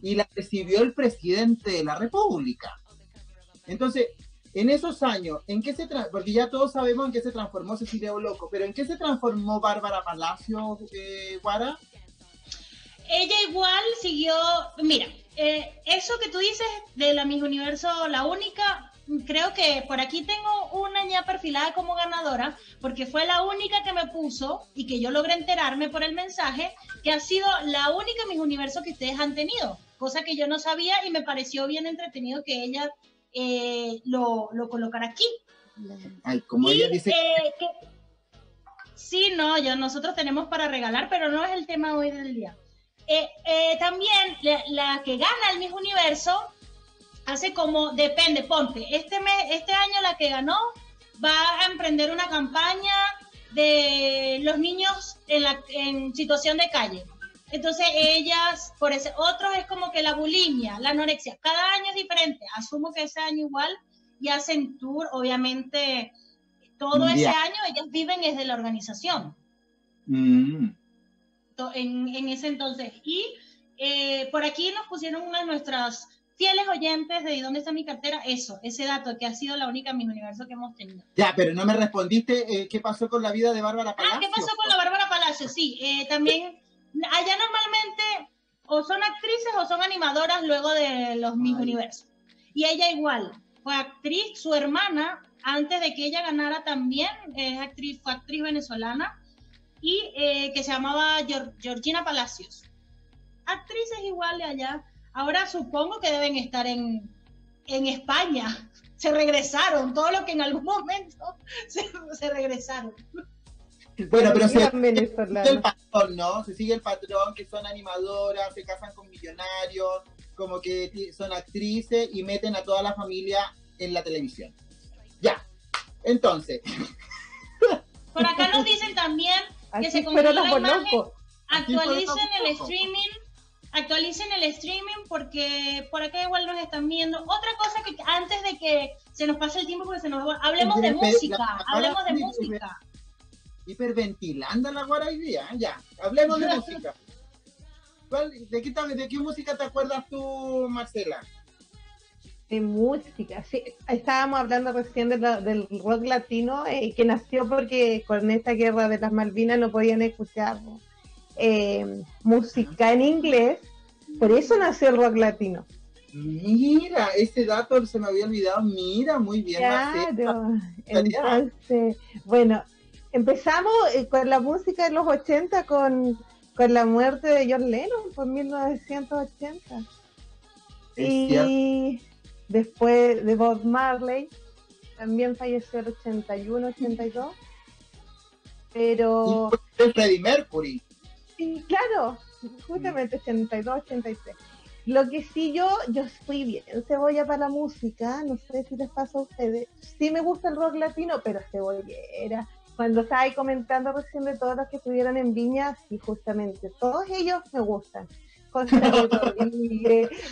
y la recibió el presidente de la República. Entonces, en esos años, ¿en qué se porque ya todos sabemos en qué se transformó Cecilia Boloco, pero ¿en qué se transformó Bárbara Palacio, eh, Guara? Ella igual siguió, mira, eh, eso que tú dices de la Miss Universo, la única, creo que por aquí tengo una ya perfilada como ganadora, porque fue la única que me puso y que yo logré enterarme por el mensaje, que ha sido la única Miss Universo que ustedes han tenido, cosa que yo no sabía y me pareció bien entretenido que ella eh, lo, lo colocara aquí. Ay, como Y, ella dice, eh, que- Sí, no, ya nosotros tenemos para regalar, pero no es el tema hoy del día. Eh, eh, también la, la que gana el Miss Universo hace como, depende, ponte, este, mes, este año la que ganó va a emprender una campaña de los niños en, la, en situación de calle. Entonces ellas, por ese, otros es como que la bulimia, la anorexia, cada año es diferente, asumo que ese año igual, y hacen tour, obviamente, todo ese año ellas viven desde la organización. Mm, en, en ese entonces. Y eh, por aquí nos pusieron una de nuestras fieles oyentes de ¿Y dónde está mi cartera? Eso, ese dato que ha sido la única Miss Universo que hemos tenido. ya, pero no me respondiste eh, qué pasó con la vida de Bárbara Palacio. Ah, ¿qué pasó con la Bárbara Palacio? Sí, eh, también allá normalmente o son actrices o son animadoras luego de los Miss Ay. Universo. Y ella igual, fue actriz, su hermana, antes de que ella ganara también, es actriz, fue actriz venezolana, y eh, que se llamaba Geor- Georgina Palacios. Actrices igual de allá. Ahora supongo que deben estar en, en España. Se regresaron, todo lo que en algún momento se, se regresaron. Bueno, pero se, sigue el patrón, ¿no? Se sigue el patrón que son animadoras, se casan con millonarios, como que son actrices y meten a toda la familia en la televisión. Ya. Entonces, Por acá nos dicen también que se congeló la imagen, fueron actualicen el streaming, actualicen el streaming porque por acá igual nos están viendo. Otra cosa que antes de que se nos pase el tiempo porque se nos va- hablemos de música, hablemos de música. hiperventilando la guara hoy día, ya. Hablemos de música. ¿Cuál- de, qué, ¿De qué música te acuerdas tú, Marcela? De música. Sí, estábamos hablando recién de la- del rock latino eh, que nació porque con esta guerra de las Malvinas no podían escuchar eh, música en inglés. Por eso nació el rock latino. Mira, ese dato se me había olvidado. Mira, muy bien. Claro. Entonces, bueno, empezamos eh, con la música de los 80 con, con la muerte de John Lennon por 1980. Es. Y después de Bob Marley, también falleció el 81, 82. Pero, Y Freddie Mercury. sí, claro, justamente 82, 83. Lo que sí yo, yo fui bien cebolla para la música, no sé si les pasa a ustedes. Sí me gusta el rock latino, pero cebollera. Cuando estaba ahí comentando recién de todos los que estuvieron en Viña, sí, justamente, todos ellos me gustan.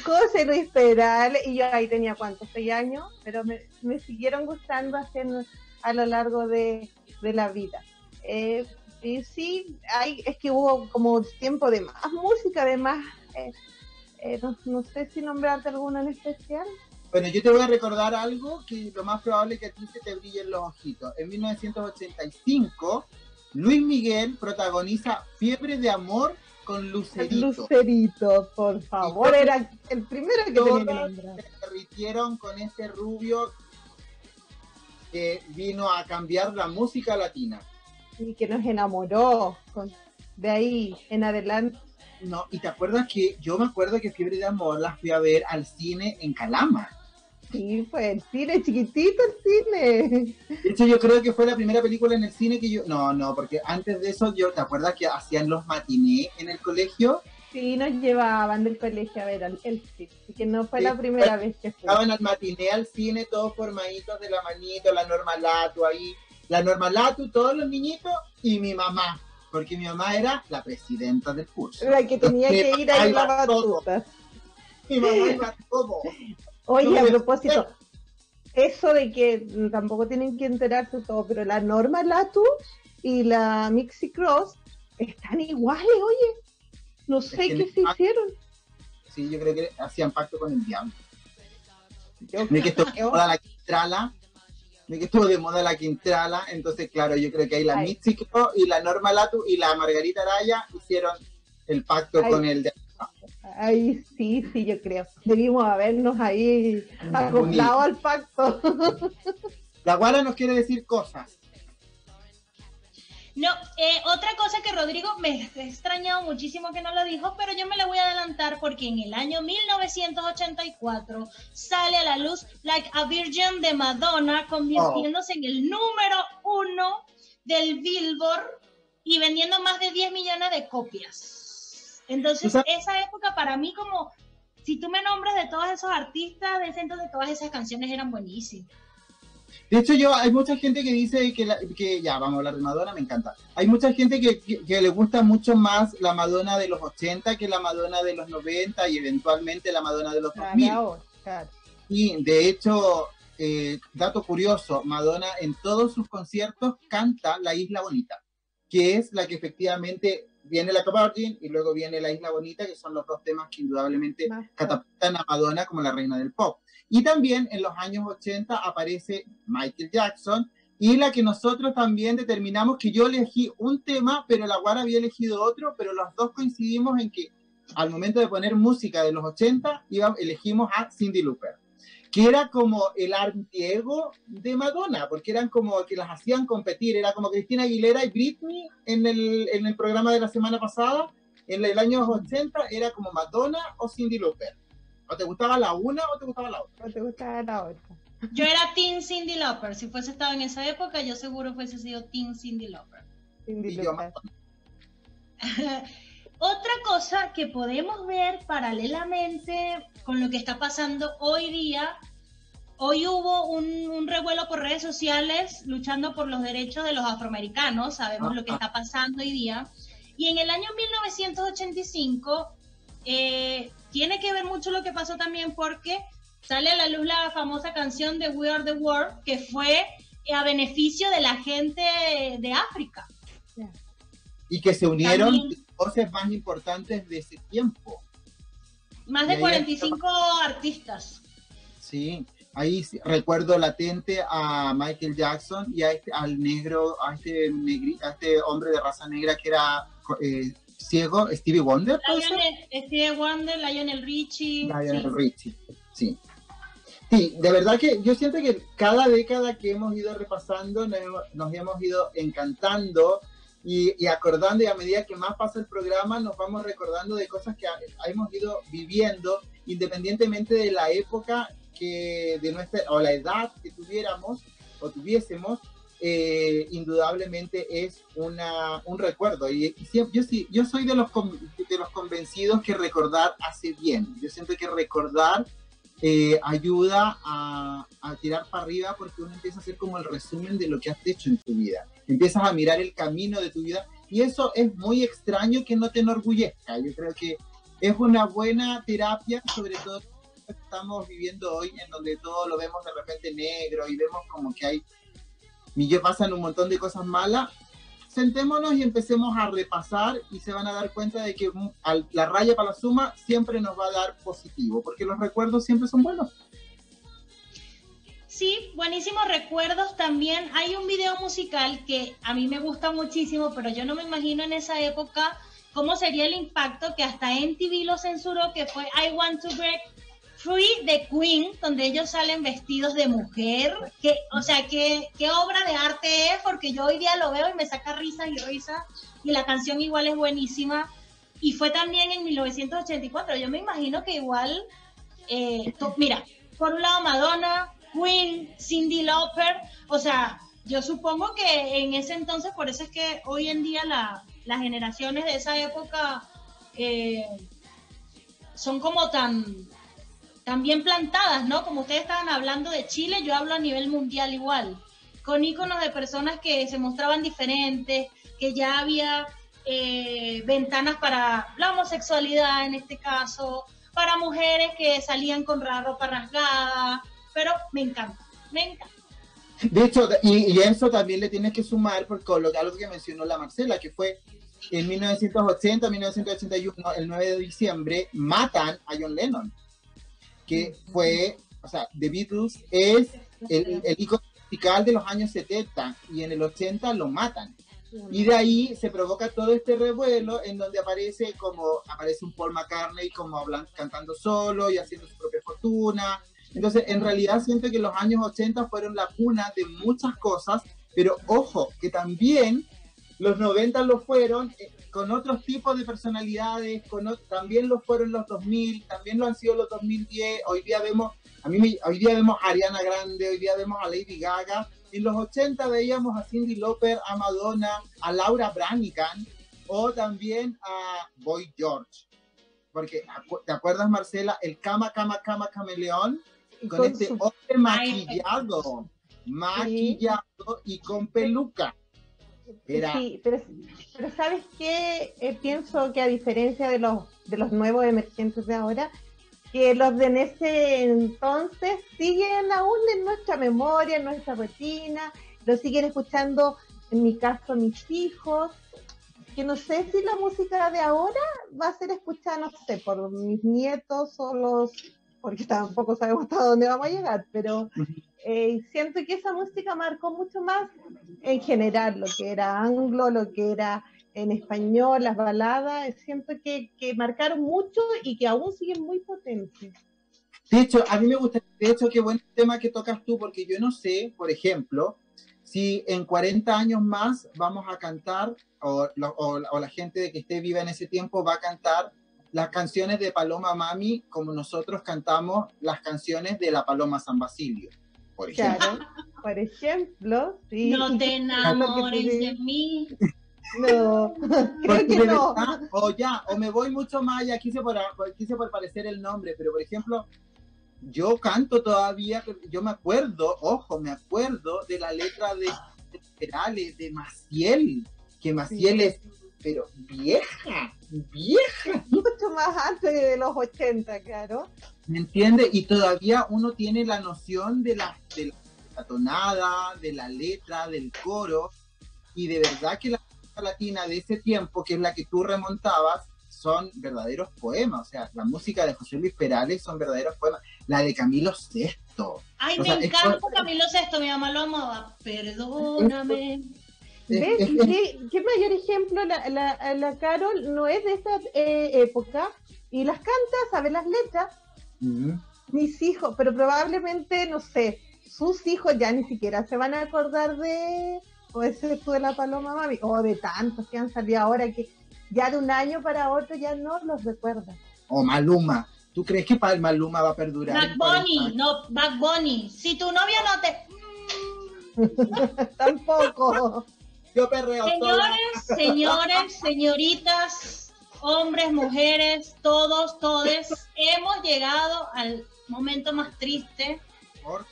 José Luis Peral, y yo ahí tenía cuántos, seis años, pero me, me siguieron gustando en- a lo largo de, de la vida. Eh, y sí, hay, es que hubo como tiempo de más música, de más, eh, eh, no, no sé si nombrarte alguno en especial. Bueno, yo te voy a recordar algo que lo más probable es que a ti se te brillen los ojitos. En 1985, Luis Miguel protagoniza Fiebre de Amor con Lucerito. Lucerito, por favor, era el primero que tenía que nombrar. se derritieron con este rubio que vino a cambiar la música latina. Y que nos enamoró. con- de ahí en adelante. No, y te acuerdas que yo me acuerdo que Fiebre de Amor la fui a ver al cine en Calama. Sí, fue el cine, chiquitito el cine. De hecho, yo creo que fue la primera película en el cine que yo. No, no, porque antes de eso, yo, ¿te acuerdas que hacían los matinés en el colegio? Sí, nos llevaban del colegio a ver el, el cine. Que no fue Sí, la primera vez que fui. Estaban al matiné al cine, todos formaditos de la manito, la Normalatu ahí. La Normalatu, todos los niñitos y mi mamá. Porque mi mamá era la presidenta del curso. La que tenía que ir a la batuta. Mi mamá iba todo. Oye, a propósito, eso de que tampoco tienen que enterarse todo, pero la Norma Latu y la Mixie Cross están iguales, oye. No sé que qué se hicieron. Sí, yo creo que hacían pacto con el diablo. Yo que estuvo de moda la Quintrala. Que estuvo de moda la Quintrala. Entonces, claro, yo creo que ahí la Ay. Mitzi Cro y la Norma Latu y la Margarita Araya hicieron el pacto Ay. con el diablo. Ay, sí, sí, yo creo. Debimos habernos ahí acoplado al pacto. La Guara nos quiere decir cosas. No, eh, otra cosa que Rodrigo me ha extrañado muchísimo que no lo dijo, pero yo me la voy a adelantar porque en el año 1984 sale a la luz Like a Virgin de Madonna, convirtiéndose en el número uno del Billboard y vendiendo más de 10 millones de copias. Entonces, esa época para mí como, si tú me nombras de todos esos artistas, de ese entonces todas esas canciones eran buenísimas. De hecho, yo hay mucha gente que dice que, la- que ya vamos a hablar de Madonna, me encanta. Hay mucha gente que, que- que le gusta mucho más la Madonna de los 80 que la Madonna de los 90 y eventualmente la Madonna de los 2000. Claro, claro. Y de hecho, eh, dato curioso, Madonna en todos sus conciertos canta La Isla Bonita, que es la que efectivamente viene la Virgin y luego viene La Isla Bonita, que son los dos temas que indudablemente catapultan a Madonna como la reina del pop. Y también en los años 80 aparece Michael Jackson y la que nosotros también determinamos que yo elegí un tema, pero la Guara había elegido otro, pero los dos coincidimos en que al momento de poner música de los 80 iba- elegimos a Cindy Lauper, que era como el antiego de Madonna, porque eran como que las hacían competir, era como Cristina Aguilera y Britney en el, en el programa de la semana pasada, en el año 80 era como Madonna o Cindy Lauper. ¿O te gustaba la una o te gustaba la otra? ¿No te gusta la otra? Yo era Teen Cindy Lauper. Si fuese estado en esa época, yo seguro fuese sido Teen Cindy Lauper. Cindy Y Lauper. Madonna. Otra cosa que podemos ver paralelamente con lo que está pasando hoy día, hoy hubo un, un revuelo por redes sociales luchando por los derechos de los afroamericanos, sabemos lo que está pasando hoy día, y en el año 1985 eh, tiene que ver mucho lo que pasó también porque sale a la luz la famosa canción de We Are the World, que fue a beneficio de la gente de África. Y que se unieron También. Voces más importantes de ese tiempo. Más de ahí 45 artistas. Sí, ahí recuerdo latente a Michael Jackson y a este, al negro, a este, negri- a este hombre de raza negra que era eh, ciego, Stevie Wonder. Lionel, Steve Wonder, Lionel Richie. Lionel sí. Richie, sí. Sí, de verdad que yo siento que cada década que hemos ido repasando nos hemos ido encantando y, y acordando y a medida que más pasa el programa nos vamos recordando de cosas que hemos ido viviendo independientemente de la época que de nuestra o la edad que tuviéramos o tuviésemos eh, indudablemente es una, un recuerdo. Y, y siempre, yo sí yo soy de los de los convencidos que recordar hace bien. Yo siento que recordar eh, ayuda a, a tirar para arriba porque uno empieza a hacer como el resumen de lo que has hecho en tu vida. Empiezas a mirar el camino de tu vida y eso es muy extraño que no te enorgullezca. Yo creo que es una buena terapia, sobre todo que estamos viviendo hoy, en donde todo lo vemos de repente negro y vemos como que hay, y que pasan un montón de cosas malas. Sentémonos y empecemos a repasar y se van a dar cuenta de que mm, la raya para la suma siempre nos va a dar positivo, porque los recuerdos siempre son buenos. Sí, buenísimos recuerdos también. Hay un video musical que a mí me gusta muchísimo, pero yo no me imagino en esa época cómo sería el impacto que hasta MTV lo censuró, que fue I Want to Break Free the Queen, donde ellos salen vestidos de mujer. Que, o sea, ¿qué, qué obra de arte es, porque yo hoy día lo veo y me saca risas y risas, y la canción igual es buenísima. Y fue también en 1984. Yo me imagino que igual, eh, mira, por un lado Madonna, Queen, Cindy Lauper, o sea, yo supongo que en ese entonces, por eso es que hoy en día la- las generaciones de esa época eh, son como tan, tan bien plantadas, ¿no? Como ustedes estaban hablando de Chile, yo hablo a nivel mundial igual, con íconos de personas que se mostraban diferentes, que ya había eh, ventanas para la homosexualidad en este caso, para mujeres que salían con la ropa rasgada, pero me encanta, me encanta. De y, eso también le tienes que sumar por algo que mencionó la Marcela, que fue en 1980, 1981, el 9 de diciembre, matan a John Lennon, que fue, o sea, The Beatles es el, el icono musical de los años 70 y en el 80 lo matan. Y de ahí se provoca todo este revuelo en donde aparece como aparece un Paul McCartney como hablan- cantando solo y haciendo su propia fortuna. Entonces, en realidad siento que los años 80 fueron la cuna de muchas cosas, pero ojo, que también los 90 lo fueron eh, con otros tipos de personalidades, con también lo fueron los 2000, también lo han sido los 2010. Hoy día vemos, a mí me- hoy día vemos a Ariana Grande, hoy día vemos a Lady Gaga. En los 80 veíamos a Cindy Lauper, a Madonna, a Laura Branigan o también a Boy George. Porque, ¿te acuerdas, Marcela? El Cama, Cama, Cama, Cameleón, con, con este su- hombre maquillado, maquillado y con peluca. Era, Sí, pero, pero ¿sabes qué? Eh, pienso que a diferencia de los, de los nuevos emergentes de ahora, que los de en ese entonces siguen aún en nuestra memoria, en nuestra retina, lo siguen escuchando, en mi caso, mis hijos, que no sé si la música de ahora va a ser escuchada, no sé, por mis nietos o los, porque tampoco sabemos hasta dónde vamos a llegar, pero eh, siento que esa música marcó mucho más en general, lo que era anglo, lo que era en español, las baladas, siento que, que marcaron mucho y que aún siguen muy potentes. De hecho, a mí me gusta, de hecho, qué buen tema que tocas tú, porque yo no sé, por ejemplo, si en 40 años más vamos a cantar, o, o- o la gente de que esté viva en ese tiempo va a cantar las canciones de Paloma Mami como nosotros cantamos las canciones de la Paloma San Basilio, por ejemplo. Claro, por ejemplo, sí. No te enamores Porque tú de mí. No, creo que no. o ya, o me voy mucho más allá, quise por, quise por parecer el nombre, pero por ejemplo, yo canto todavía, yo me acuerdo, ojo, me acuerdo de la letra de Perales, de Maciel, que Maciel es, pero vieja, vieja, Mucho más antes de los 80, claro. ¿Me entiendes? Y todavía uno tiene la noción de la, de la tonada, de la letra, del coro, y de verdad que la música latina de ese tiempo, que es la que tú remontabas, son verdaderos poemas. O sea, la música de José Luis Perales son verdaderos poemas. La de Camilo VI. Ay, O me sea, encanta Camilo Sesto, mi mamá lo amaba. Perdóname. Es- ¿Ves? es- ¿Y ¿Qué, qué mayor ejemplo? La, la, la Carol no es de esa eh, época y las canta, sabe las letras. Mm. Mis hijos, pero probablemente, no sé, sus hijos ya ni siquiera se van a acordar de, o ese tú de la Paloma Mami, o de tantos que han salido ahora que ya de un año para otro ya no los recuerdan. O Maluma. ¿Tú crees que para Maluma va a perdurar? 40 Bunny, no, Bad Bunny. Si tu novia no te. Tampoco. Yo perreo. Señores, señores, señoritas, hombres, mujeres, todos, todes, hemos llegado al momento más triste.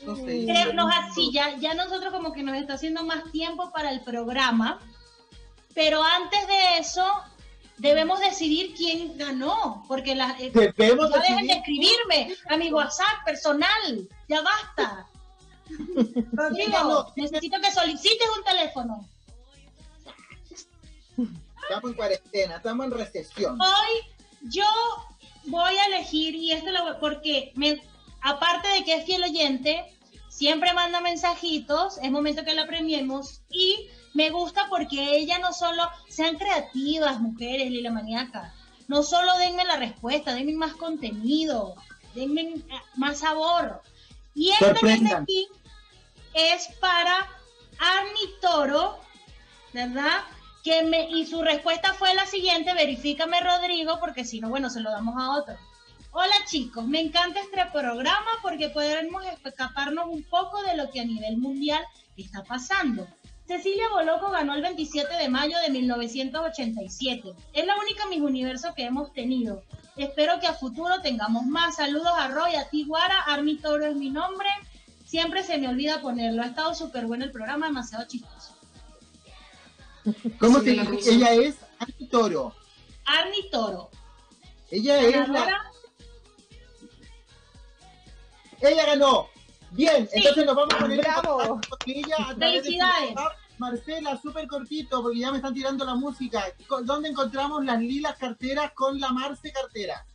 Creernos así, ya, ya nosotros como que nos está haciendo más tiempo para el programa, pero antes de eso debemos decidir quién ganó, porque la, eh, Debemos ya dejen de escribirme a mi WhatsApp personal, ya basta. Rodrigo, necesito que solicites un teléfono. Estamos en cuarentena, estamos en recesión. Hoy yo voy a elegir, y esto lo voy, porque me, aparte de que es fiel oyente, siempre manda mensajitos, es momento que la premiemos, y Me gusta porque ella no solo, sean creativas, mujeres, Lila Maníaca, no solo denme la respuesta, denme más contenido, denme eh, más sabor. Y esta que es de Sorprendan. aquí es para Arni Toro, ¿verdad? Y su respuesta fue la siguiente, verifícame Rodrigo, porque si no, bueno, se lo damos a otro. Hola chicos, me encanta este programa porque podremos escaparnos un poco de lo que a nivel mundial está pasando. Cecilia Boloco ganó el 27 de mayo de 1987. Es la única Miss Universo que hemos tenido. Espero que a futuro tengamos más. Saludos a Roy, a ti Guara, Armi Toro es mi nombre. Siempre se me olvida ponerlo. Ha estado súper bueno el programa, demasiado chistoso. ¿Cómo se dice? Ella es Annie Toro. Armi Toro. Ella es la... Ella ganó. Bien, Sí. entonces nos vamos a poner en Bravo. ella a través de Felicidades. su WhatsApp. Marcela, súper cortito, porque ya me están tirando la música. ¿Con- ¿Dónde encontramos las lilas carteras con la Marce cartera?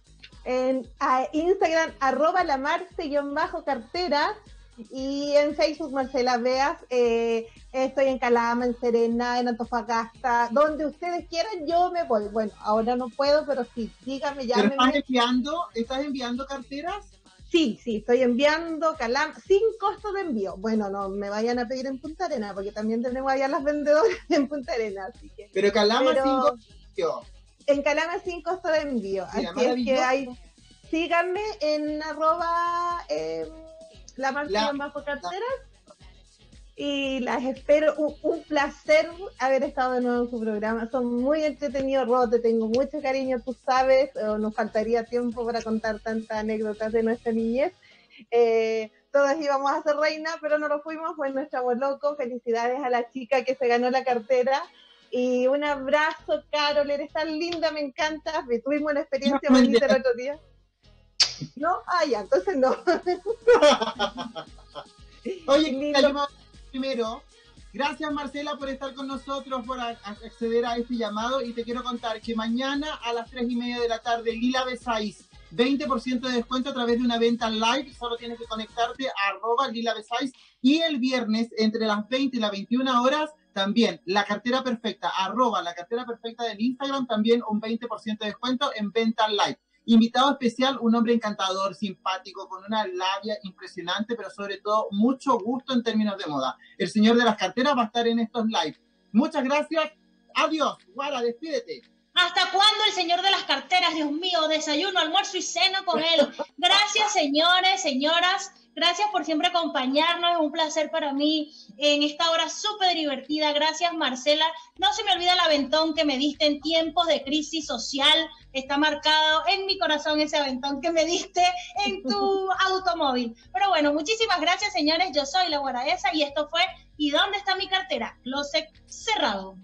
En a Instagram, arroba la Marce-cartera. Y en Facebook, Marcela Veas. eh, estoy en Calama, en Serena, en Antofagasta. Donde ustedes quieran, yo me voy. Bueno, ahora no puedo, pero sí, dígame, ¿Pero estás enviando, estás enviando carteras? Sí, sí, estoy enviando Calama sin costo de envío. Bueno, no me vayan a pedir en Punta Arena, porque también tenemos allá las vendedoras en Punta Arena. Así que. Pero Calama Pero- 5 en Calama sin costo de envío. Mira, Así es que hay, síganme en arroba eh, la La- bajo carteras. Y las espero, un, un placer haber estado de nuevo en su programa. Son muy entretenidos, Ro, te tengo mucho cariño, tú sabes, nos faltaría tiempo para contar tantas anécdotas de nuestra niñez. Eh, todos íbamos a ser reina, pero no lo fuimos, fue nuestro amor loco. Felicidades a la chica que se ganó la cartera. Y un abrazo, Carol, eres tan linda, me encanta. Tuvimos una experiencia bonita el otro día. ¿No? Ah, ya, entonces no. Oye, primero, gracias Marcela por estar con nosotros, por acceder a este llamado y te quiero contar que mañana a las 3 y media de la tarde, Lila Besáis, 20% de descuento a través de una venta live, solo tienes que conectarte a arroba Lila Besáis y el viernes entre las 20 y las 21 horas también la cartera perfecta, arroba la cartera perfecta del Instagram, también un 20% de descuento en venta live. Invitado especial, un hombre encantador, simpático, con una labia impresionante, pero sobre todo mucho gusto en términos de moda. El señor de las carteras va a estar en estos live. Muchas gracias. Adiós. Guara, despídete. ¿Hasta cuándo el señor de las carteras? Dios mío, desayuno, almuerzo y cena con él. Gracias, señores, señoras. Gracias por siempre acompañarnos. Es un placer para mí en esta hora súper divertida. Gracias, Marcela. No se me olvida el aventón que me diste en tiempos de crisis social. Está marcado en mi corazón ese aventón que me diste en tu automóvil. Pero bueno, muchísimas gracias, señores. Yo soy la Guaraesa y esto fue ¿Y dónde está mi cartera? Closet cerrado.